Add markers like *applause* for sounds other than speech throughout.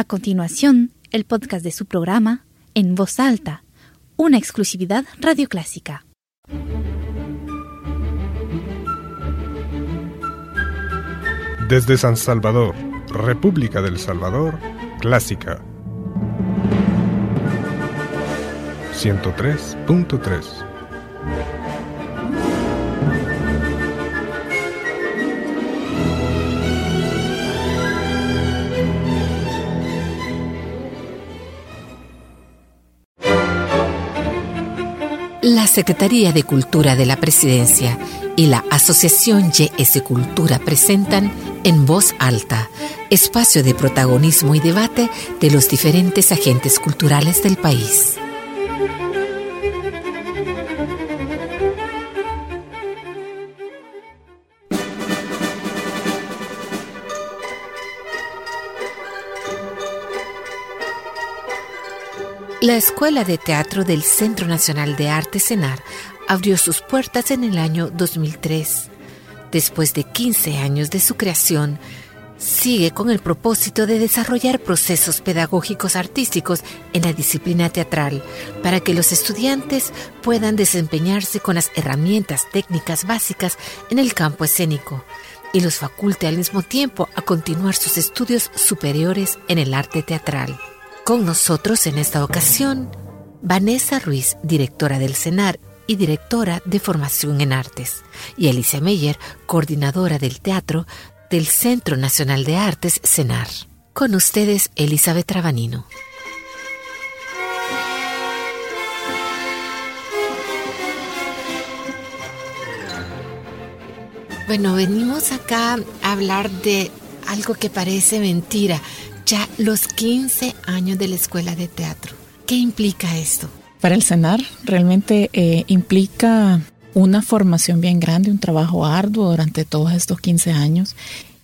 A continuación, el podcast de su programa, En Voz Alta, una exclusividad radioclásica. Desde San Salvador, República del Salvador, Clásica. 103.3 Secretaría de Cultura de la Presidencia y la Asociación YS Cultura presentan En Voz Alta, espacio de protagonismo y debate de los diferentes agentes culturales del país. La Escuela de Teatro del Centro Nacional de Arte CENAR abrió sus puertas en el año 2003. Después de 15 años de su creación, sigue con el propósito de desarrollar procesos pedagógicos artísticos en la disciplina teatral para que los estudiantes puedan desempeñarse con las herramientas técnicas básicas en el campo escénico y los faculte al mismo tiempo a continuar sus estudios superiores en el arte teatral. Con nosotros en esta ocasión, Vanessa Ruiz, directora del CENAR y directora de Formación en Artes, y Alicia Meyer, coordinadora del teatro del Centro Nacional de Artes, CENAR. Con ustedes, Elizabeth Trabanino. Bueno, venimos acá a hablar de algo que parece mentira, ya los 15 años de la escuela de teatro. ¿Qué implica esto? Para el CENAR realmente eh, implica una formación bien grande, un trabajo arduo durante todos estos 15 años.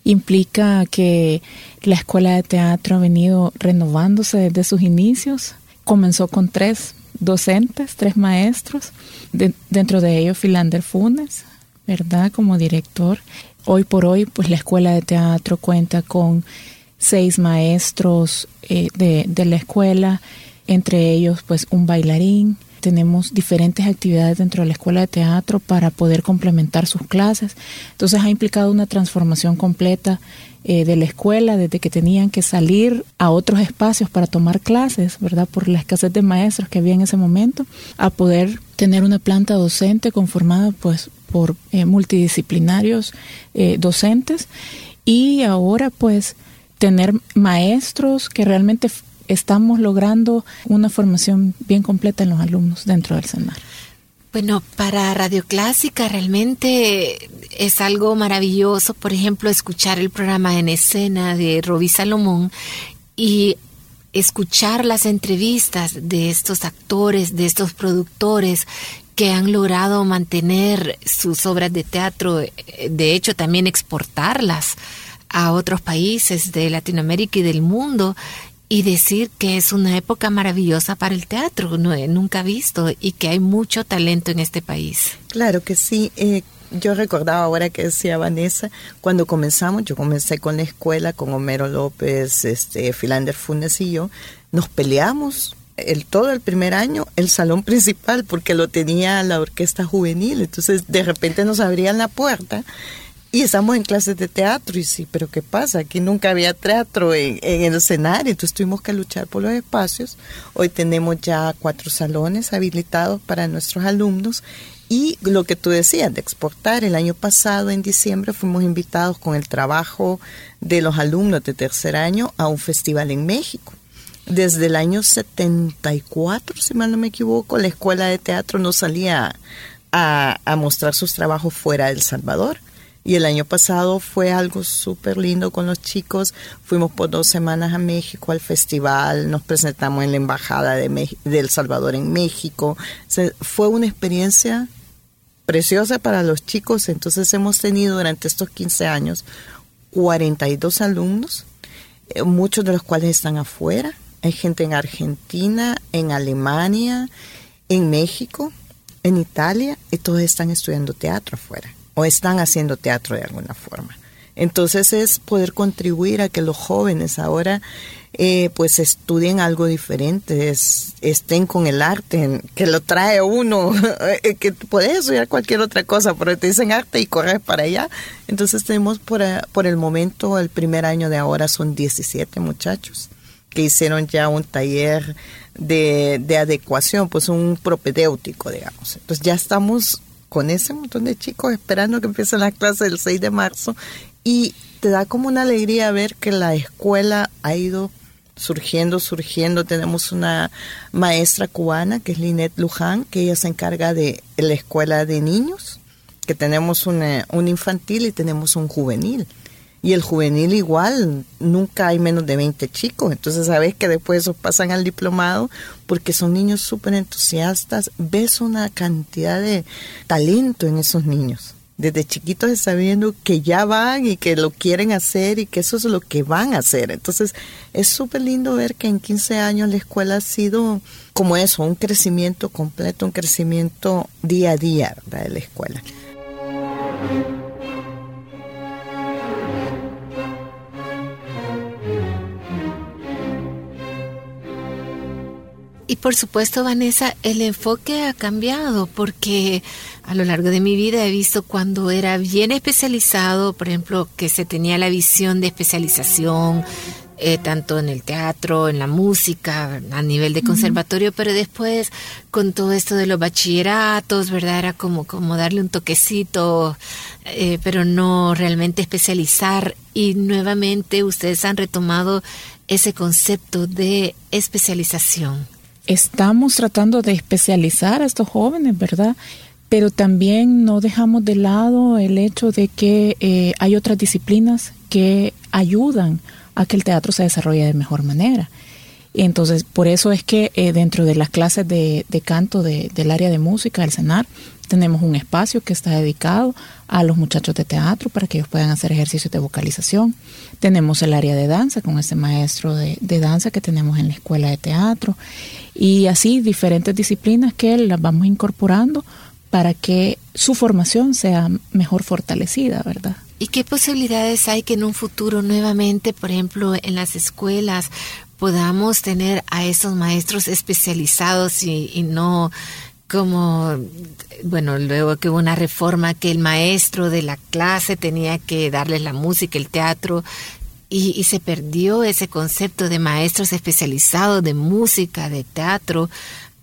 Implica que la escuela de teatro ha venido renovándose desde sus inicios. Comenzó con tres docentes, tres maestros, dentro de ellos Philander Funes, ¿verdad? Como director. Hoy por hoy, pues la escuela de teatro cuenta con seis maestros eh, de, de la escuela, entre ellos pues un bailarín. Tenemos diferentes actividades dentro de la escuela de teatro para poder complementar sus clases. Entonces ha implicado una transformación completa eh, de la escuela desde que tenían que salir a otros espacios para tomar clases, ¿verdad? Por la escasez de maestros que había en ese momento, a poder tener una planta docente conformada pues por eh, multidisciplinarios docentes y ahora pues tener maestros que realmente estamos logrando una formación bien completa en los alumnos dentro del CENAR. Bueno, para Radio Clásica realmente es algo maravilloso, por ejemplo, escuchar el programa en escena de Roby Salomón y escuchar las entrevistas de estos actores, de estos productores que han logrado mantener sus obras de teatro, de hecho también exportarlas a otros países de Latinoamérica y del mundo y decir que es una época maravillosa para el teatro, no, nunca visto, y que hay mucho talento en este país. Claro que sí. Eh, yo recordaba ahora que decía Vanessa, cuando comenzamos, yo comencé con la escuela, con Homero López, este, Philander Funes y yo, nos peleamos el, todo el primer año el salón *laughs* principal porque lo tenía la orquesta juvenil, entonces de repente nos abrían la puerta y estamos en clases de teatro y sí, pero ¿qué pasa? Aquí nunca había teatro en, el escenario, entonces tuvimos que luchar por los espacios. Hoy tenemos ya cuatro salones habilitados para nuestros alumnos y lo que tú decías de exportar, el año pasado en diciembre fuimos invitados con el trabajo de los alumnos de tercer año a un festival en México. Desde el año 74, si mal no me equivoco, la escuela de teatro no salía a, a mostrar sus trabajos fuera de El Salvador. Y el año pasado fue algo súper lindo con los chicos. Fuimos por dos semanas a México al festival, nos presentamos en la Embajada de, El Salvador en México. fue una experiencia preciosa para los chicos. Entonces hemos tenido durante estos 15 años 42 alumnos, eh, muchos de los cuales están afuera. Hay gente en Argentina, en Alemania, en México, en Italia, y todos están estudiando teatro afuera o están haciendo teatro de alguna forma. Entonces es poder contribuir a que los jóvenes ahora eh, pues estudien algo diferente, estén con el arte, que lo trae uno, *laughs* eh, que puedes estudiar cualquier otra cosa, pero te dicen arte y corres para allá. Entonces tenemos por, eh, por el momento, el primer año de ahora son 17 muchachos que hicieron ya un taller de, de adecuación, pues un propedéutico, digamos. Entonces ya estamos con ese montón de chicos esperando que empiecen las clases el 6 de marzo y te da como una alegría ver que la escuela ha ido surgiendo, surgiendo. Tenemos una maestra cubana que es Linet Luján, que ella se encarga de la escuela de niños, que tenemos un infantil y tenemos un juvenil. Y el juvenil igual, nunca hay menos de 20 chicos. Entonces sabes que después esos pasan al diplomado porque son niños súper entusiastas. Ves una cantidad de talento en esos niños. Desde chiquitos sabiendo que ya van y que lo quieren hacer y que eso es lo que van a hacer. Entonces es súper lindo ver que en 15 años la escuela ha sido como eso, un crecimiento completo, un crecimiento día a día de la escuela. Por supuesto, Vanessa, el enfoque ha cambiado porque a lo largo de mi vida he visto cuando era bien especializado, por ejemplo, que se tenía la visión de especialización, eh, tanto en el teatro, en la música, a nivel de conservatorio, pero después con todo esto de los bachilleratos, ¿verdad? Era como, como darle un toquecito, eh, pero no realmente especializar. Y nuevamente ustedes han retomado ese concepto de especialización estamos tratando de especializar a estos jóvenes, ¿verdad? Pero también no dejamos de lado el hecho de que eh, hay otras disciplinas que ayudan a que el teatro se desarrolle de mejor manera. Entonces, por eso es que eh, dentro de las clases de, canto del área de música, del CENAR, tenemos un espacio que está dedicado a los muchachos de teatro para que ellos puedan hacer ejercicios de vocalización. Tenemos el área de danza con ese maestro de, danza que tenemos en la escuela de teatro y así diferentes disciplinas que las vamos incorporando para que su formación sea mejor fortalecida, ¿verdad? ¿Y qué posibilidades hay que en un futuro nuevamente, por ejemplo, en las escuelas podamos tener a esos maestros especializados y, y no como, bueno, luego que hubo una reforma que el maestro de la clase tenía que darles la música, el teatro, y, se perdió ese concepto de maestros especializados de música, de teatro,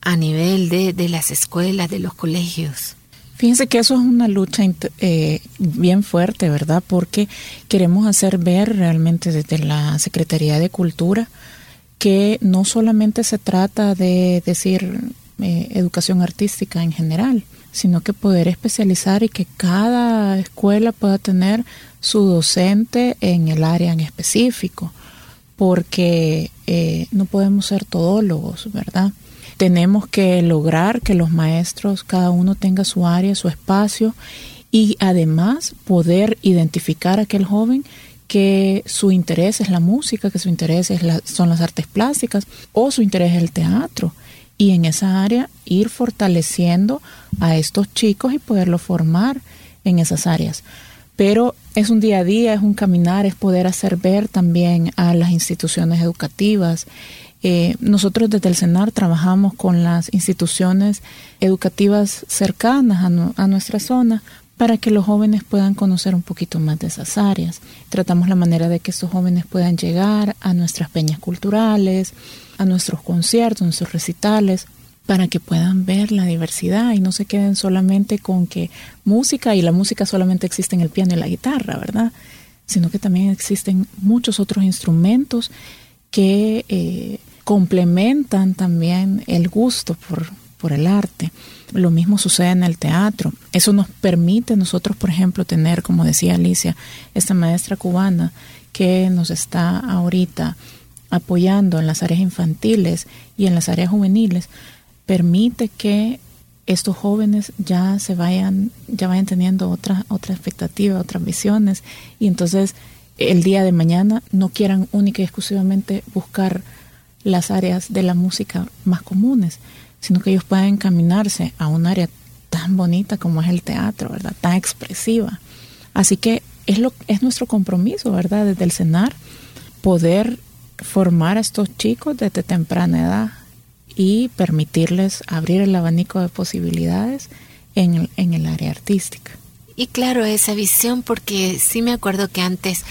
a nivel de, de las escuelas, de los colegios. Fíjense que eso es una lucha eh, bien fuerte, ¿verdad? Porque queremos hacer ver realmente desde la Secretaría de Cultura que no solamente se trata de decir eh, educación artística en general, sino que poder especializar y que cada escuela pueda tener su docente en el área en específico, porque eh, no podemos ser todólogos, ¿verdad? Tenemos que lograr que los maestros, cada uno tenga su área, su espacio y además poder identificar a aquel joven que su interés es la música, que su interés es son las artes plásticas o su interés es el teatro y en esa área ir fortaleciendo a estos chicos y poderlos formar en esas áreas. Pero es un día a día, es un caminar, es poder hacer ver también a las instituciones educativas. Eh, nosotros desde el CENAR trabajamos con las instituciones educativas cercanas a, a nuestra zona para que los jóvenes puedan conocer un poquito más de esas áreas. Tratamos la manera de que estos jóvenes puedan llegar a nuestras peñas culturales, a nuestros conciertos, nuestros recitales, para que puedan ver la diversidad y no se queden solamente con que música y la música solamente existe en el piano y la guitarra, ¿verdad? Sino que también existen muchos otros instrumentos que eh, complementan también el gusto por, por el arte. Lo mismo sucede en el teatro. Eso nos permite nosotros, por ejemplo, tener, como decía Alicia, esta maestra cubana que nos está ahorita apoyando en las áreas infantiles y en las áreas juveniles, permite que estos jóvenes ya se vayan, ya vayan teniendo otra, otra expectativa, otras visiones, y entonces el día de mañana no quieran única y exclusivamente buscar las áreas de la música más comunes, sino que ellos puedan encaminarse a un área tan bonita como es el teatro, ¿verdad? Tan expresiva. Así que es, lo, es nuestro compromiso, ¿verdad? Desde el CENAR, poder formar a estos chicos desde temprana edad y permitirles abrir el abanico de posibilidades en el, área artística. Y claro, esa visión, porque sí me acuerdo que antes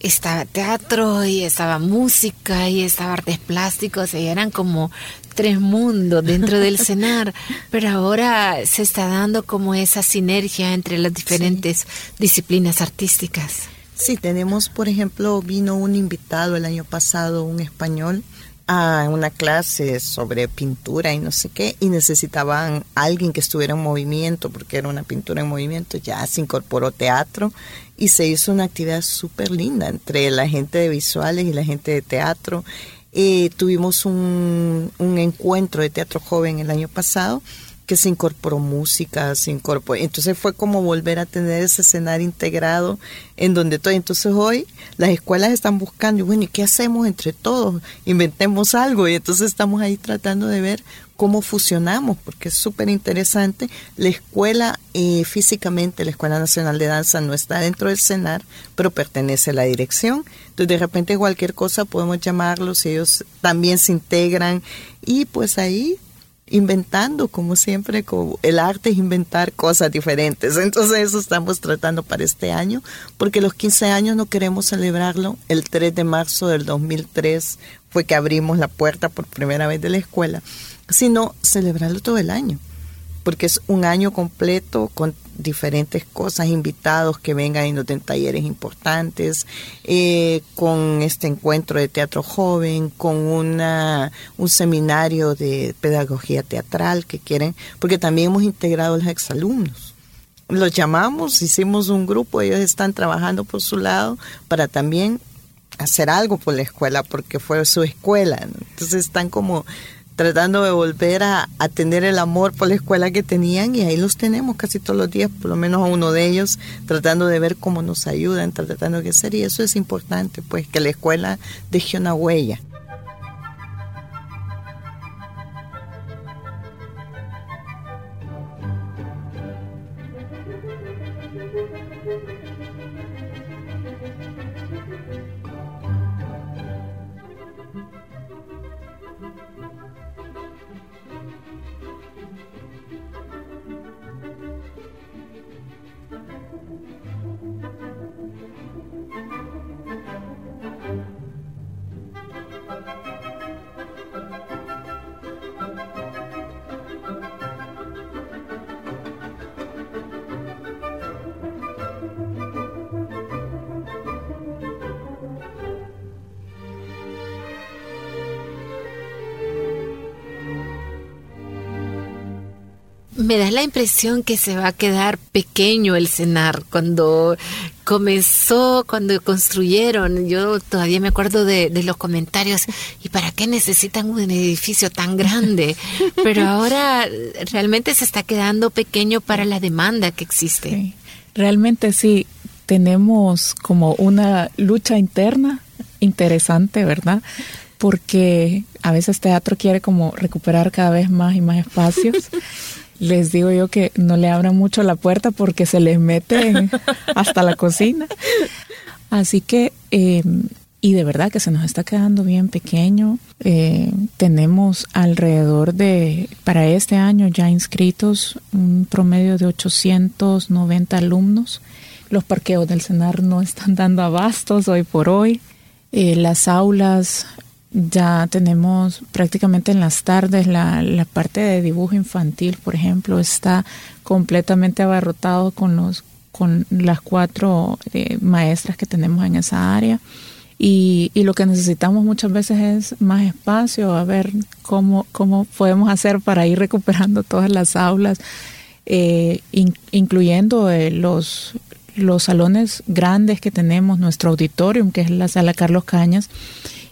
estaba teatro y estaba música y estaba artes plásticos y eran como tres mundos dentro del *laughs* cenar, pero ahora se está dando como esa sinergia entre las diferentes disciplinas artísticas. Sí, tenemos, por ejemplo, vino un invitado el año pasado, un español, a una clase sobre pintura y no sé qué, y necesitaban alguien que estuviera en movimiento, porque era una pintura en movimiento, ya se incorporó teatro y se hizo una actividad súper linda entre la gente de visuales y la gente de teatro. Eh, tuvimos un, un encuentro de teatro joven el año pasado que se incorporó música, se incorporó. Entonces fue como volver a tener ese escenario integrado en donde todo. Entonces hoy las escuelas están buscando, y bueno, ¿y qué hacemos entre todos? Inventemos algo. Y entonces estamos ahí tratando de ver cómo fusionamos, porque es súper interesante. La escuela eh, físicamente, la Escuela Nacional de Danza no está dentro del CENAR, pero pertenece a la dirección. Entonces de repente cualquier cosa podemos llamarlos, ellos también se integran y pues ahí inventando, como siempre, el arte es inventar cosas diferentes. Entonces eso estamos tratando para este año, porque los 15 años no queremos celebrarlo. El 3 de marzo del 2003 fue que abrimos la puerta por primera vez de la escuela, sino celebrarlo todo el año porque es un año completo con diferentes cosas, invitados que vengan y nos den talleres importantes, eh, con este encuentro de teatro joven, con una, un seminario de pedagogía teatral que quieren, porque también hemos integrado a los exalumnos. Los llamamos, hicimos un grupo, ellos están trabajando por su lado para también hacer algo por la escuela, porque fue su escuela. Entonces están como tratando de volver a, tener el amor por la escuela que tenían y ahí los tenemos casi todos los días, por lo menos a uno de ellos, tratando de ver cómo nos ayudan, tratando de hacer y eso es importante, pues que la escuela deje una huella. Me da la impresión que se va a quedar pequeño el cenar cuando comenzó, cuando construyeron. Yo todavía me acuerdo de, los comentarios, ¿y para qué necesitan un edificio tan grande? *laughs* Pero ahora realmente se está quedando pequeño para la demanda que existe. realmente sí, tenemos como una lucha interna interesante, ¿verdad? Porque a veces teatro quiere como recuperar cada vez más y más espacios *laughs* les digo yo que no le abran mucho la puerta porque se les meten *laughs* hasta la cocina. Así que, eh, y de verdad que se nos está quedando bien pequeño. Eh, tenemos alrededor de, para este año ya inscritos, un promedio de 890 alumnos. Los parqueos del CENAR no están dando abastos hoy por hoy. Eh, las aulas ya tenemos prácticamente en las tardes la, la, parte de dibujo infantil, por ejemplo, está completamente abarrotado con los con las cuatro eh, maestras que tenemos en esa área. Y, y, lo que necesitamos muchas veces es más espacio, a ver cómo, cómo podemos hacer para ir recuperando todas las aulas, eh, incluyendo eh, los, los salones grandes que tenemos, nuestro auditorium, que es la sala Carlos Cañas,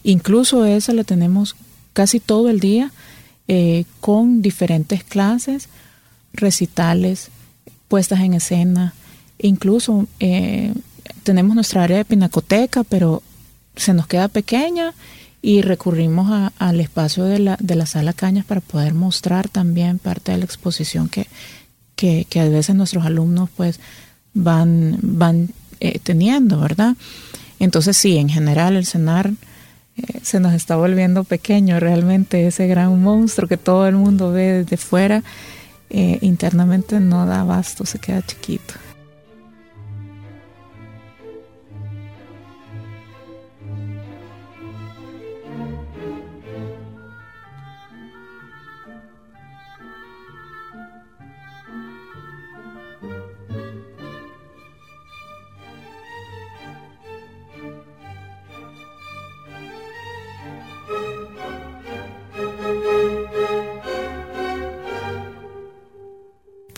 Incluso esa la tenemos casi todo el día eh, con diferentes clases, recitales, puestas en escena. Incluso eh, tenemos nuestra área de pinacoteca, pero se nos queda pequeña y recurrimos al espacio de la, de la sala Cañas para poder mostrar también parte de la exposición que, que, a veces nuestros alumnos pues van, van eh, teniendo, ¿verdad? Entonces sí, en general el CENAR eh, se nos está volviendo pequeño realmente ese gran monstruo que todo el mundo ve desde fuera. Eh, internamente no da abasto, se queda chiquito.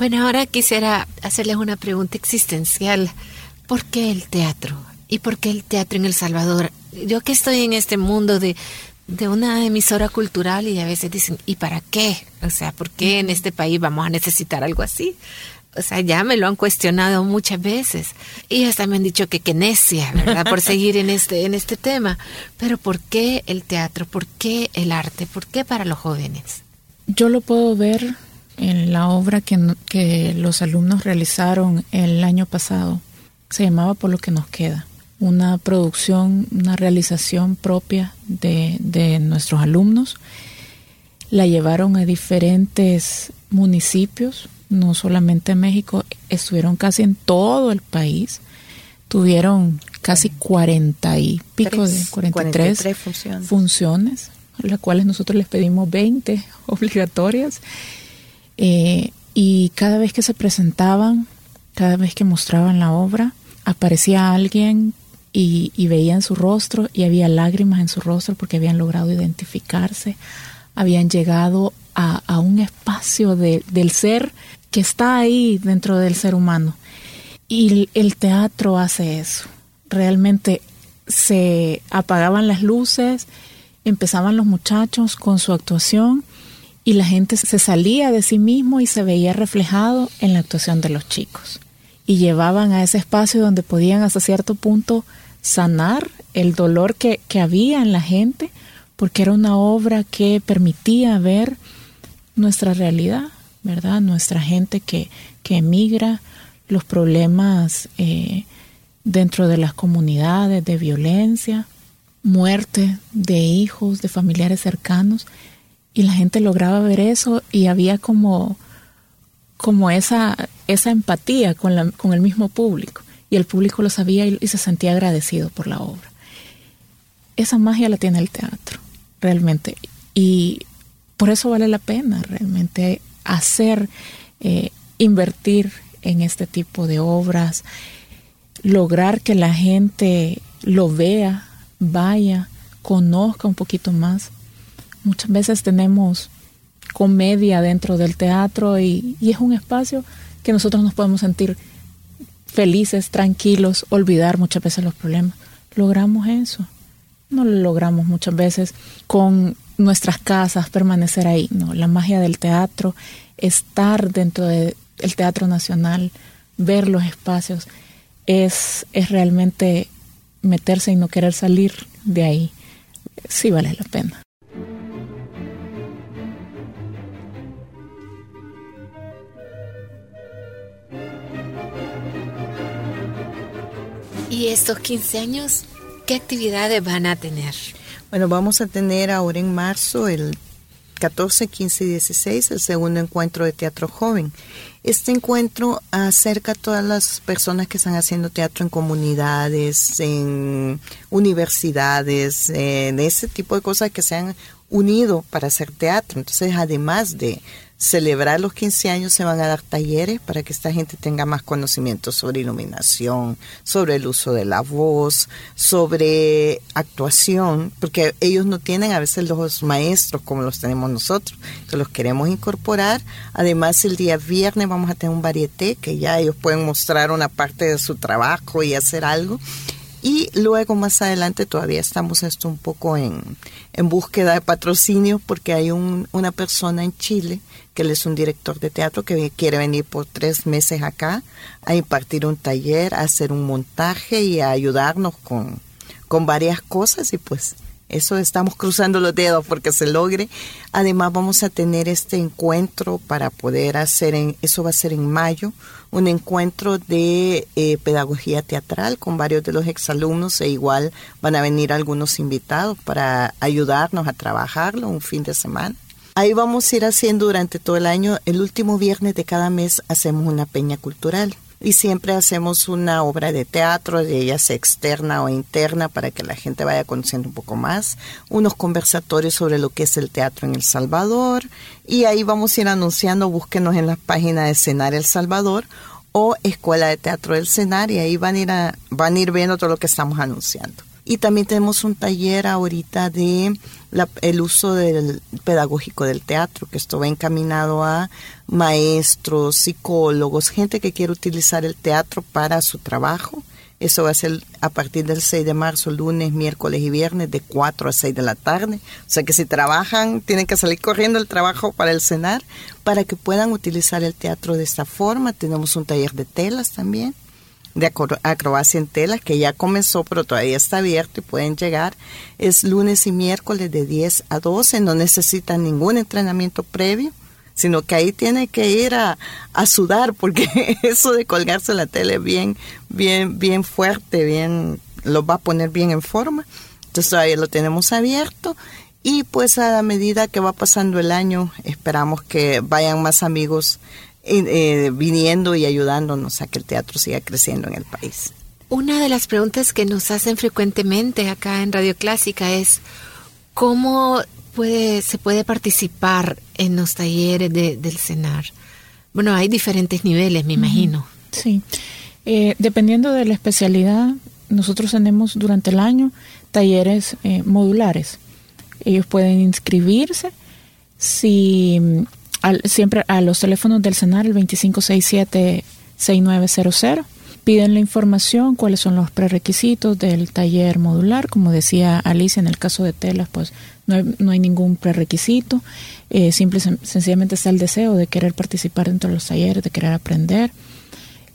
Bueno, ahora quisiera hacerles una pregunta existencial. ¿Por qué el teatro? ¿Y por qué el teatro en El Salvador? Yo que estoy en este mundo de, de una emisora cultural y a veces dicen, ¿y para qué? O sea, ¿por qué en este país vamos a necesitar algo así? O sea, ya me lo han cuestionado muchas veces. Y hasta me han dicho que qué necia, ¿verdad? Por *laughs* seguir en este, en este tema. Pero ¿por qué el teatro? ¿Por qué el arte? ¿Por qué para los jóvenes? Yo lo puedo ver en la obra que, que los alumnos realizaron el año pasado. Se llamaba Por lo que nos queda. Una producción, una realización propia de, de nuestros alumnos. La llevaron a diferentes municipios, no solamente en México, estuvieron casi en todo el país. Tuvieron casi cuarenta y pico de 43, funciones. funciones, las cuales nosotros les pedimos 20 *laughs* obligatorias eh, y cada vez que se presentaban, cada vez que mostraban la obra, aparecía alguien y, veían su rostro y había lágrimas en su rostro porque habían logrado identificarse, habían llegado a, un espacio de, del ser que está ahí dentro del ser humano. Y el teatro hace eso. Realmente se apagaban las luces, empezaban los muchachos con su actuación y la gente se salía de sí mismo y se veía reflejado en la actuación de los chicos. Y llevaban a ese espacio donde podían hasta cierto punto sanar el dolor que, había en la gente, porque era una obra que permitía ver nuestra realidad, ¿verdad? Nuestra gente que, que emigra, los problemas eh, dentro de las comunidades de violencia, muerte de hijos, de familiares cercanos, y la gente lograba ver eso y había como, como esa, esa empatía con, la, con el mismo público y el público lo sabía y, se sentía agradecido por la obra. Esa magia la tiene el teatro, realmente. Y por eso vale la pena realmente hacer, eh, invertir en este tipo de obras, lograr que la gente lo vea, vaya, conozca un poquito más Muchas veces tenemos comedia dentro del teatro y, es un espacio que nosotros nos podemos sentir felices, tranquilos, olvidar muchas veces los problemas. Logramos eso. No lo logramos muchas veces con nuestras casas, permanecer ahí. No, la magia del teatro, estar dentro del Teatro Nacional, ver los espacios, es, es realmente meterse y no querer salir de ahí. Sí vale la pena. ¿Y estos 15 años qué actividades van a tener? Bueno, vamos a tener ahora en marzo el 14, 15 y 16 el segundo encuentro de teatro joven. Este encuentro acerca a todas las personas que están haciendo teatro en comunidades, en universidades, en ese tipo de cosas que se han unido para hacer teatro. Entonces, además de celebrar los 15 años se van a dar talleres para que esta gente tenga más conocimiento sobre iluminación, sobre el uso de la voz, sobre actuación, porque ellos no tienen a veces los maestros como los tenemos nosotros, entonces los queremos incorporar. Además, el día viernes vamos a tener un varieté que ya ellos pueden mostrar una parte de su trabajo y hacer algo. Y luego más adelante todavía estamos esto un poco en, en búsqueda de patrocinio porque hay un, una persona en Chile que él es un director de teatro que quiere venir por tres meses acá a impartir un taller, a hacer un montaje y a ayudarnos con, con varias cosas. Y pues Eso estamos cruzando los dedos porque se logre. Además vamos a tener este encuentro para poder hacer, eso va a ser en mayo, un encuentro de eh, pedagogía teatral con varios de los exalumnos e igual van a venir algunos invitados para ayudarnos a trabajarlo un fin de semana. Ahí vamos a ir haciendo durante todo el año, el último viernes de cada mes hacemos una peña cultural y siempre hacemos una obra de teatro, de ella sea externa o interna, para que la gente vaya conociendo un poco más, unos conversatorios sobre lo que es el teatro en El Salvador, y ahí vamos a ir anunciando, búsquenos en las páginas de Cenar El Salvador o Escuela de Teatro del Cenar, y ahí van a ir, van a ir viendo todo lo que estamos anunciando. Y también tenemos un taller ahorita de el uso del pedagógico del teatro, que esto va encaminado a maestros, psicólogos, gente que quiere utilizar el teatro para su trabajo. Eso va a ser a partir del 6 de marzo, lunes, miércoles y viernes, de 4 a 6 de la tarde. O sea que si trabajan, tienen que salir corriendo el trabajo para el cenar, para que puedan utilizar el teatro de esta forma. Tenemos un taller de telas también de acrobacia en telas que ya comenzó pero todavía está abierto y pueden llegar. Es lunes y miércoles de 10 a 12, no necesitan ningún entrenamiento previo, sino que ahí tiene que ir a, sudar porque *laughs* eso de colgarse la tele bien, bien, bien fuerte, bien, lo va a poner bien en forma. Entonces todavía lo tenemos abierto y pues a la medida que va pasando el año esperamos que vayan más amigos eh, viniendo y ayudándonos a que el teatro siga creciendo en el país. Una de las preguntas que nos hacen frecuentemente acá en Radio Clásica es cómo puede, se puede participar en los talleres del CENAR. Bueno, hay diferentes niveles, me imagino. Sí, eh, dependiendo de la especialidad, nosotros tenemos durante el año talleres eh, modulares. Ellos pueden inscribirse si siempre a los teléfonos del CENAR, el 2567-6900. Piden la información, cuáles son los prerequisitos del taller modular. Como decía Alicia, en el caso de telas, pues no hay, no hay ningún prerequisito. Eh, simple, sencillamente está el deseo de querer participar dentro de los talleres, de querer aprender.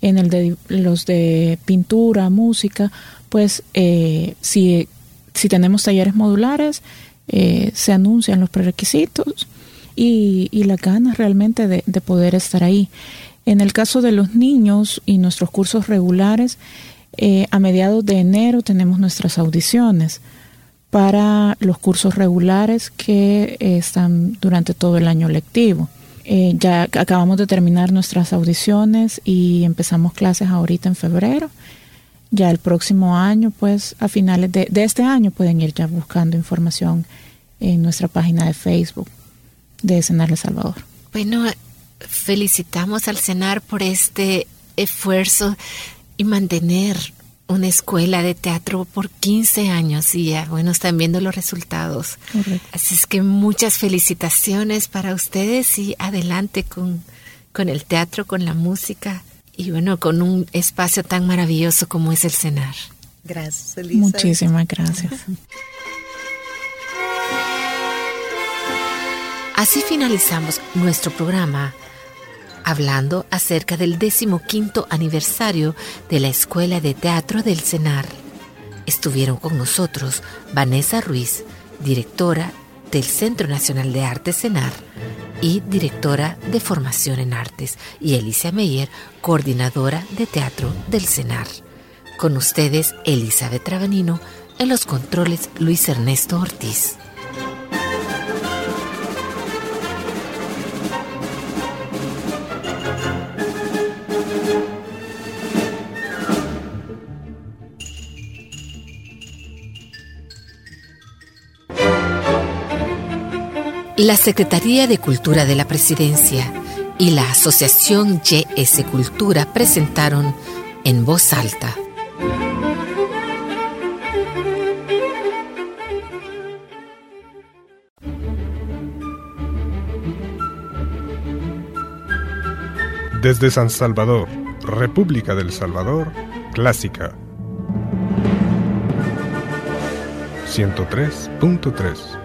En el de los de pintura, música, pues eh, si, si tenemos talleres modulares, eh, se anuncian los prerequisitos y, y las ganas realmente de, poder estar ahí. En el caso de los niños y nuestros cursos regulares, eh, a mediados de enero tenemos nuestras audiciones para los cursos regulares que eh, están durante todo el año lectivo. Eh, ya acabamos de terminar nuestras audiciones y empezamos clases ahorita en febrero. Ya el próximo año, pues a finales de, de este año pueden ir ya buscando información en nuestra página de Facebook de Cenar El Salvador. Bueno, felicitamos al Cenar por este esfuerzo y mantener una escuela de teatro por 15 años y ya, bueno, están viendo los resultados. Así es que muchas felicitaciones para ustedes y adelante con, con el teatro, con la música y bueno, con un espacio tan maravilloso como es el Cenar. Gracias, Elisa. Muchísimas gracias. *laughs* Así finalizamos nuestro programa hablando acerca del decimoquinto aniversario de la Escuela de Teatro del CENAR. Estuvieron con nosotros Vanessa Ruiz, directora del Centro Nacional de Arte CENAR y directora de Formación en Artes, y Alicia Meyer, coordinadora de teatro del CENAR. Con ustedes, Elizabeth Trabanino, en los controles Luis Ernesto Ortiz. La Secretaría de Cultura de la Presidencia y la Asociación YS Cultura presentaron en voz alta. Desde San Salvador, República del Salvador, Clásica 103.3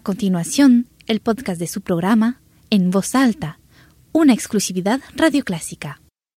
A continuación, el podcast de su programa En Voz Alta, una exclusividad radioclásica.